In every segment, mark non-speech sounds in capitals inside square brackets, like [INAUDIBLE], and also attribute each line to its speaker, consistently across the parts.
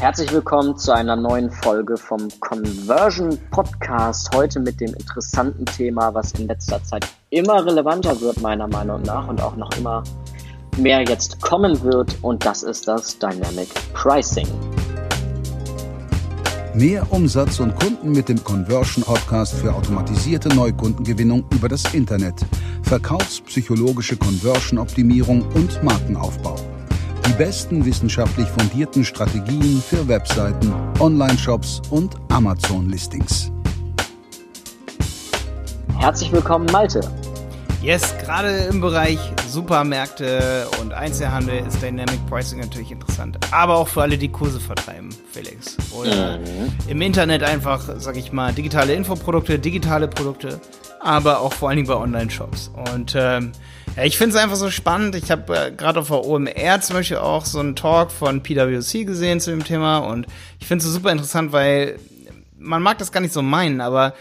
Speaker 1: Herzlich willkommen zu einer neuen Folge vom Conversion Podcast. Heute mit dem interessanten Thema, was in letzter Zeit immer relevanter wird, meiner Meinung nach, und auch noch immer mehr jetzt kommen wird. Und das ist das Dynamic Pricing.
Speaker 2: Mehr Umsatz und Kunden mit dem Conversion Podcast für automatisierte Neukundengewinnung über das Internet, verkaufspsychologische Conversion-Optimierung und Markenaufbau. Die besten wissenschaftlich fundierten Strategien für Webseiten, Online-Shops und Amazon-Listings.
Speaker 1: Herzlich willkommen, Malte.
Speaker 3: Yes, gerade im Bereich Supermärkte und Einzelhandel ist Dynamic Pricing natürlich interessant. Aber auch für alle, die Kurse vertreiben, Felix. Oder mhm. im Internet einfach, sag ich mal, digitale Infoprodukte, digitale Produkte, aber auch vor allen Dingen bei Online-Shops. Und ähm, ich finde es einfach so spannend. Ich habe äh, gerade auf der OMR zum Beispiel auch so einen Talk von PwC gesehen zu dem Thema und ich finde es super interessant, weil man mag das gar nicht so meinen, aber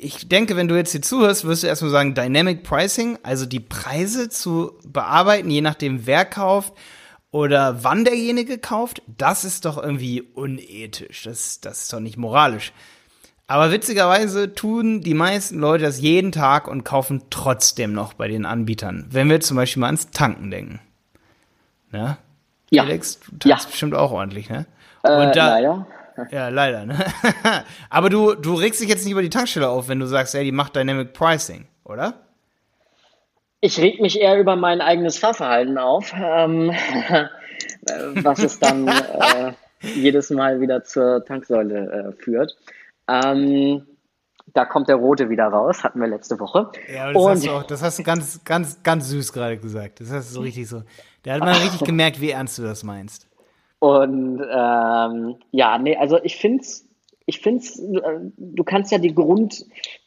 Speaker 3: ich denke, wenn du jetzt hier zuhörst, wirst du erstmal sagen, Dynamic Pricing, also die Preise zu bearbeiten, je nachdem wer kauft oder wann derjenige kauft, das ist doch irgendwie unethisch. Das, das ist doch nicht moralisch. Aber witzigerweise tun die meisten Leute das jeden Tag und kaufen trotzdem noch bei den Anbietern. Wenn wir zum Beispiel mal ans Tanken denken. Ne? Ja. Alex, du tankst ja. bestimmt auch ordentlich, ne?
Speaker 1: Äh, da, leider. [LAUGHS]
Speaker 3: Ja, leider, ne? [LAUGHS] Aber du, du regst dich jetzt nicht über die Tankstelle auf, wenn du sagst, ey, die macht Dynamic Pricing, oder?
Speaker 1: Ich reg mich eher über mein eigenes Fahrverhalten auf, ähm, [LAUGHS] was es dann äh, jedes Mal wieder zur Tanksäule äh, führt. Ähm, da kommt der Rote wieder raus, hatten wir letzte Woche.
Speaker 3: Ja, das, und hast du auch, das hast du ganz, ganz, ganz süß gerade gesagt. Das hast du so richtig so. Der hat mal [LAUGHS] richtig gemerkt, wie ernst du das meinst.
Speaker 1: Und ähm, ja, nee, also ich finde es, ich finde du kannst ja die Grund,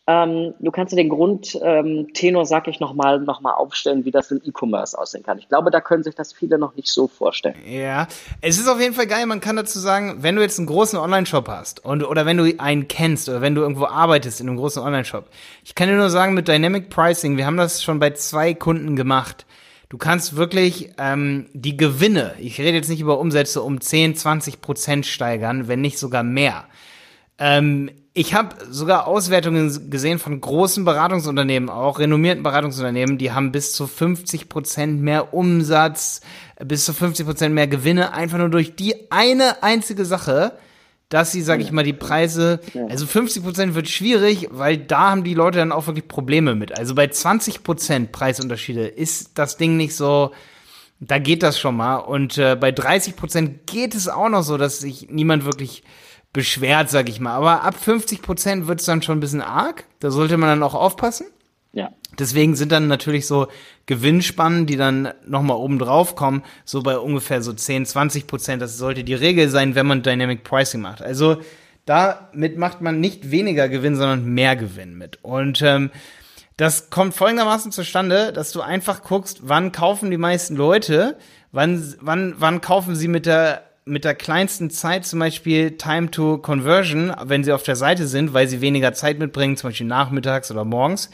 Speaker 1: ähm, du kannst ja den Grundtenor, ähm, sag ich nochmal, noch mal aufstellen, wie das im E-Commerce aussehen kann. Ich glaube, da können sich das viele noch nicht so vorstellen.
Speaker 3: Ja, es ist auf jeden Fall geil. Man kann dazu sagen, wenn du jetzt einen großen Online-Shop hast und oder wenn du einen kennst oder wenn du irgendwo arbeitest in einem großen Online-Shop. Ich kann dir nur sagen, mit Dynamic Pricing, wir haben das schon bei zwei Kunden gemacht Du kannst wirklich ähm, die Gewinne, ich rede jetzt nicht über Umsätze, um 10, 20 Prozent steigern, wenn nicht sogar mehr. Ähm, ich habe sogar Auswertungen gesehen von großen Beratungsunternehmen, auch renommierten Beratungsunternehmen, die haben bis zu 50 Prozent mehr Umsatz, bis zu 50 Prozent mehr Gewinne, einfach nur durch die eine einzige Sache, dass sie, sag ich mal, die Preise, also 50 Prozent wird schwierig, weil da haben die Leute dann auch wirklich Probleme mit. Also bei 20 Prozent Preisunterschiede ist das Ding nicht so, da geht das schon mal. Und äh, bei 30 Prozent geht es auch noch so, dass sich niemand wirklich beschwert, sag ich mal. Aber ab 50 Prozent wird es dann schon ein bisschen arg. Da sollte man dann auch aufpassen.
Speaker 1: Ja.
Speaker 3: Deswegen sind dann natürlich so Gewinnspannen, die dann nochmal oben drauf kommen, so bei ungefähr so 10, 20 Prozent. Das sollte die Regel sein, wenn man Dynamic Pricing macht. Also damit macht man nicht weniger Gewinn, sondern mehr Gewinn mit. Und ähm, das kommt folgendermaßen zustande, dass du einfach guckst, wann kaufen die meisten Leute, wann, wann, wann kaufen sie mit der mit der kleinsten Zeit zum Beispiel Time to Conversion, wenn sie auf der Seite sind, weil sie weniger Zeit mitbringen, zum Beispiel nachmittags oder morgens.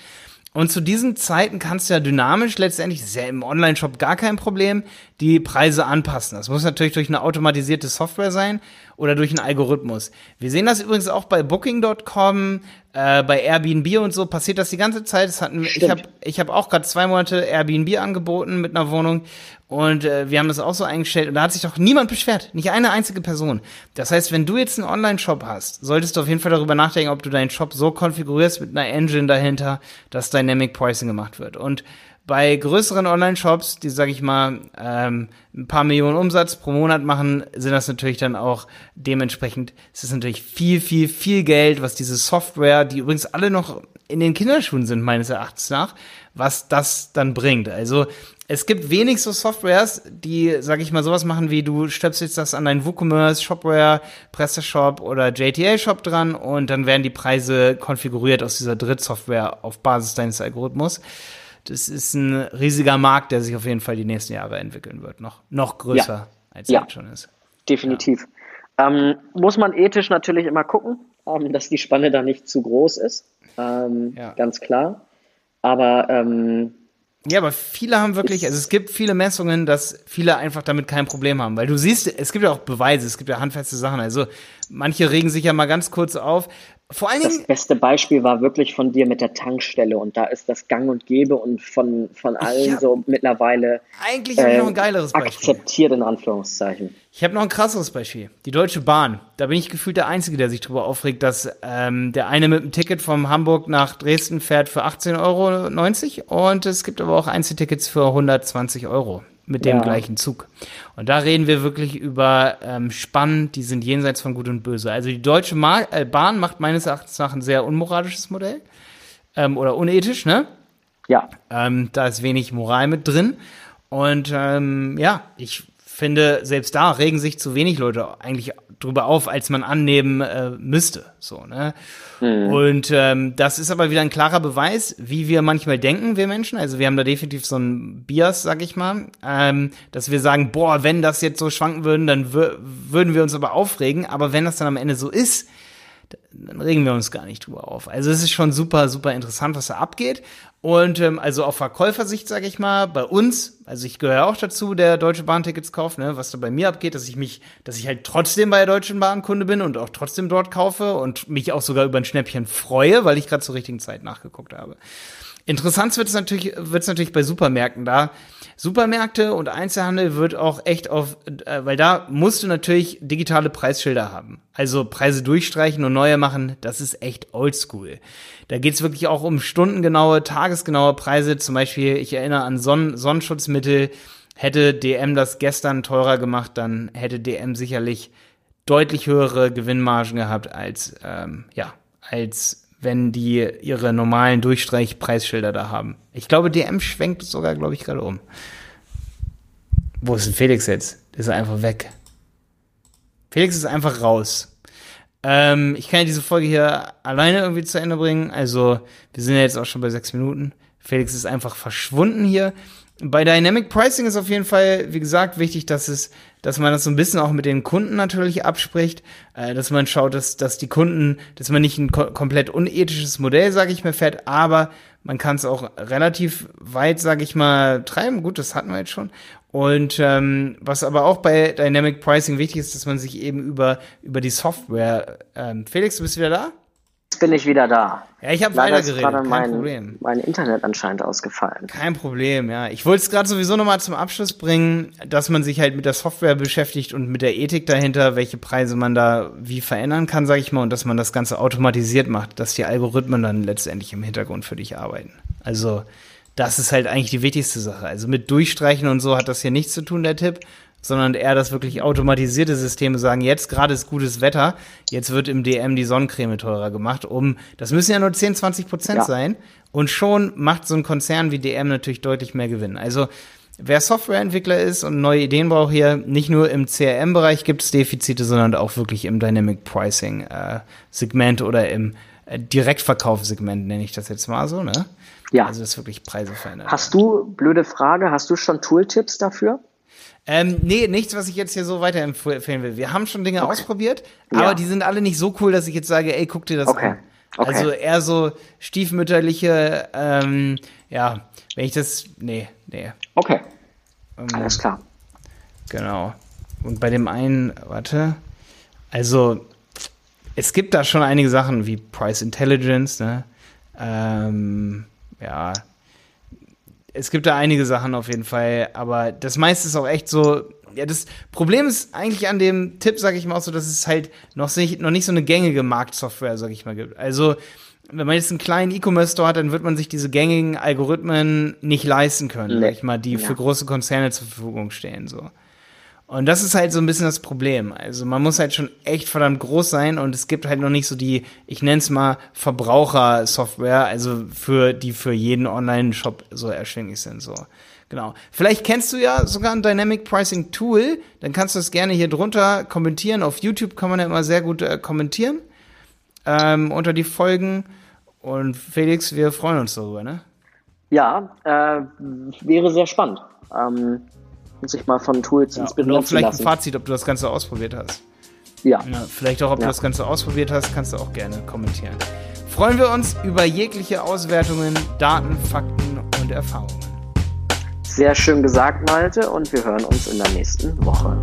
Speaker 3: Und zu diesen Zeiten kannst du ja dynamisch letztendlich, ist ja im Online-Shop gar kein Problem, die Preise anpassen. Das muss natürlich durch eine automatisierte Software sein oder durch einen Algorithmus. Wir sehen das übrigens auch bei Booking.com, äh, bei Airbnb und so passiert das die ganze Zeit. Das hatten, ich habe ich hab auch gerade zwei Monate Airbnb angeboten mit einer Wohnung und äh, wir haben das auch so eingestellt und da hat sich doch niemand beschwert, nicht eine einzige Person. Das heißt, wenn du jetzt einen Online-Shop hast, solltest du auf jeden Fall darüber nachdenken, ob du deinen Shop so konfigurierst mit einer Engine dahinter, dass Dynamic Pricing gemacht wird. Und bei größeren Online-Shops, die, sag ich mal, ähm, ein paar Millionen Umsatz pro Monat machen, sind das natürlich dann auch dementsprechend, es ist natürlich viel, viel, viel Geld, was diese Software, die übrigens alle noch in den Kinderschuhen sind, meines Erachtens nach, was das dann bringt. Also es gibt wenig so Softwares, die, sag ich mal, sowas machen wie du stöpselst das an deinen WooCommerce, Shopware, PrestaShop oder JTL-Shop dran und dann werden die Preise konfiguriert aus dieser Drittsoftware auf Basis deines Algorithmus das ist ein riesiger Markt, der sich auf jeden Fall die nächsten Jahre entwickeln wird. Noch, noch größer, ja. als ja. jetzt schon ist.
Speaker 1: Definitiv. Ja. Ähm, muss man ethisch natürlich immer gucken, ähm, dass die Spanne da nicht zu groß ist. Ähm, ja. Ganz klar. Aber ähm,
Speaker 3: Ja, aber viele haben wirklich, also es gibt viele Messungen, dass viele einfach damit kein Problem haben, weil du siehst, es gibt ja auch Beweise, es gibt ja handfeste Sachen. Also manche regen sich ja mal ganz kurz auf, vor allen Dingen.
Speaker 1: Das beste Beispiel war wirklich von dir mit der Tankstelle und da ist das Gang und Gäbe und von, von allen so mittlerweile
Speaker 3: eigentlich äh, noch ein geileres
Speaker 1: Beispiel. akzeptiert in Anführungszeichen.
Speaker 3: Ich habe noch ein krasseres Beispiel. Die Deutsche Bahn. Da bin ich gefühlt der Einzige, der sich darüber aufregt, dass ähm, der eine mit dem Ticket von Hamburg nach Dresden fährt für 18,90 Euro und es gibt aber auch Einzeltickets für 120 Euro mit dem ja. gleichen Zug. Und da reden wir wirklich über ähm, Spannen, die sind jenseits von Gut und Böse. Also die Deutsche Ma äh, Bahn macht meines Erachtens nach ein sehr unmoralisches Modell ähm, oder unethisch, ne?
Speaker 1: Ja.
Speaker 3: Ähm, da ist wenig Moral mit drin. Und ähm, ja, ich finde, selbst da regen sich zu wenig Leute eigentlich drüber auf, als man annehmen äh, müsste. So, ne? Mhm. Und ähm, das ist aber wieder ein klarer Beweis, wie wir manchmal denken, wir Menschen. Also wir haben da definitiv so ein Bias, sag ich mal, ähm, dass wir sagen, boah, wenn das jetzt so schwanken würden, dann würden wir uns aber aufregen. Aber wenn das dann am Ende so ist, dann regen wir uns gar nicht drüber auf. Also es ist schon super, super interessant, was da abgeht. Und ähm, also auf Verkäufersicht, sage ich mal, bei uns, also ich gehöre auch dazu, der Deutsche Bahn-Tickets kauft, ne, was da bei mir abgeht, dass ich mich, dass ich halt trotzdem bei der Deutschen Bahn Kunde bin und auch trotzdem dort kaufe und mich auch sogar über ein Schnäppchen freue, weil ich gerade zur richtigen Zeit nachgeguckt habe. Interessant wird es natürlich, wird's natürlich bei Supermärkten da. Supermärkte und Einzelhandel wird auch echt auf, äh, weil da musst du natürlich digitale Preisschilder haben. Also Preise durchstreichen und neue machen, das ist echt oldschool. Da geht's wirklich auch um stundengenaue, tagesgenaue Preise. Zum Beispiel, ich erinnere an Sonnen Sonnenschutzmittel. Hätte DM das gestern teurer gemacht, dann hätte DM sicherlich deutlich höhere Gewinnmargen gehabt als, ähm, ja, als wenn die ihre normalen Durchstreichpreisschilder da haben. Ich glaube, DM schwenkt sogar, glaube ich, gerade um. Wo ist denn Felix jetzt? Der ist einfach weg. Felix ist einfach raus. Ähm, ich kann ja diese Folge hier alleine irgendwie zu Ende bringen. Also, wir sind ja jetzt auch schon bei sechs Minuten. Felix ist einfach verschwunden hier. Bei Dynamic Pricing ist auf jeden Fall, wie gesagt, wichtig, dass es dass man das so ein bisschen auch mit den Kunden natürlich abspricht, äh, dass man schaut, dass, dass die Kunden, dass man nicht ein ko komplett unethisches Modell, sage ich mal, fährt, aber man kann es auch relativ weit, sage ich mal, treiben. Gut, das hatten wir jetzt schon. Und ähm, was aber auch bei Dynamic Pricing wichtig ist, dass man sich eben über, über die Software. Ähm, Felix, du bist wieder da?
Speaker 1: Jetzt bin ich wieder da.
Speaker 3: Ja, ich habe weitergeredet, kein
Speaker 1: mein,
Speaker 3: Problem.
Speaker 1: Mein Internet anscheinend ausgefallen.
Speaker 3: Kein Problem, ja. Ich wollte es gerade sowieso nochmal zum Abschluss bringen, dass man sich halt mit der Software beschäftigt und mit der Ethik dahinter, welche Preise man da wie verändern kann, sage ich mal, und dass man das Ganze automatisiert macht, dass die Algorithmen dann letztendlich im Hintergrund für dich arbeiten. Also das ist halt eigentlich die wichtigste Sache. Also mit Durchstreichen und so hat das hier nichts zu tun, der Tipp sondern eher das wirklich automatisierte Systeme sagen, jetzt gerade ist gutes Wetter, jetzt wird im DM die Sonnencreme teurer gemacht, um, das müssen ja nur 10, 20 Prozent ja. sein und schon macht so ein Konzern wie DM natürlich deutlich mehr Gewinn. Also, wer Softwareentwickler ist und neue Ideen braucht hier, nicht nur im CRM-Bereich gibt es Defizite, sondern auch wirklich im Dynamic Pricing äh, Segment oder im äh, Direktverkaufssegment nenne ich das jetzt mal so, ne?
Speaker 1: Ja.
Speaker 3: Also das wirklich Preise verändert.
Speaker 1: Hast du, blöde Frage, hast du schon Tooltips dafür?
Speaker 3: Ähm, nee, nichts, was ich jetzt hier so weiterempfehlen will. Wir haben schon Dinge okay. ausprobiert, ja. aber die sind alle nicht so cool, dass ich jetzt sage, ey, guck dir das okay. an. Okay. Also eher so stiefmütterliche, ähm, ja, wenn ich das, nee, nee.
Speaker 1: Okay, ähm, alles klar.
Speaker 3: Genau. Und bei dem einen, warte, also es gibt da schon einige Sachen wie Price Intelligence, ne? Ähm, ja, es gibt da einige Sachen auf jeden Fall, aber das meiste ist auch echt so. Ja, das Problem ist eigentlich an dem Tipp, sage ich mal auch so, dass es halt noch nicht, noch nicht so eine gängige Marktsoftware, sage ich mal, gibt. Also, wenn man jetzt einen kleinen E-Commerce-Store hat, dann wird man sich diese gängigen Algorithmen nicht leisten können, nee. sag ich mal, die ja. für große Konzerne zur Verfügung stehen, so. Und das ist halt so ein bisschen das Problem. Also man muss halt schon echt verdammt groß sein und es gibt halt noch nicht so die, ich nenne es mal Verbrauchersoftware, also für die für jeden Online-Shop so erschwinglich sind. So. Genau. Vielleicht kennst du ja sogar ein Dynamic Pricing Tool, dann kannst du das gerne hier drunter kommentieren. Auf YouTube kann man ja immer sehr gut äh, kommentieren ähm, unter die Folgen. Und Felix, wir freuen uns darüber, ne?
Speaker 1: Ja, äh, wäre sehr spannend. Ähm sich mal von Tools ja, inspirieren und auch
Speaker 3: vielleicht ein Fazit, ob du das Ganze ausprobiert hast.
Speaker 1: Ja.
Speaker 3: ja vielleicht auch, ob ja. du das Ganze ausprobiert hast, kannst du auch gerne kommentieren. Freuen wir uns über jegliche Auswertungen, Daten, Fakten und Erfahrungen.
Speaker 1: Sehr schön gesagt, Malte, und wir hören uns in der nächsten Woche.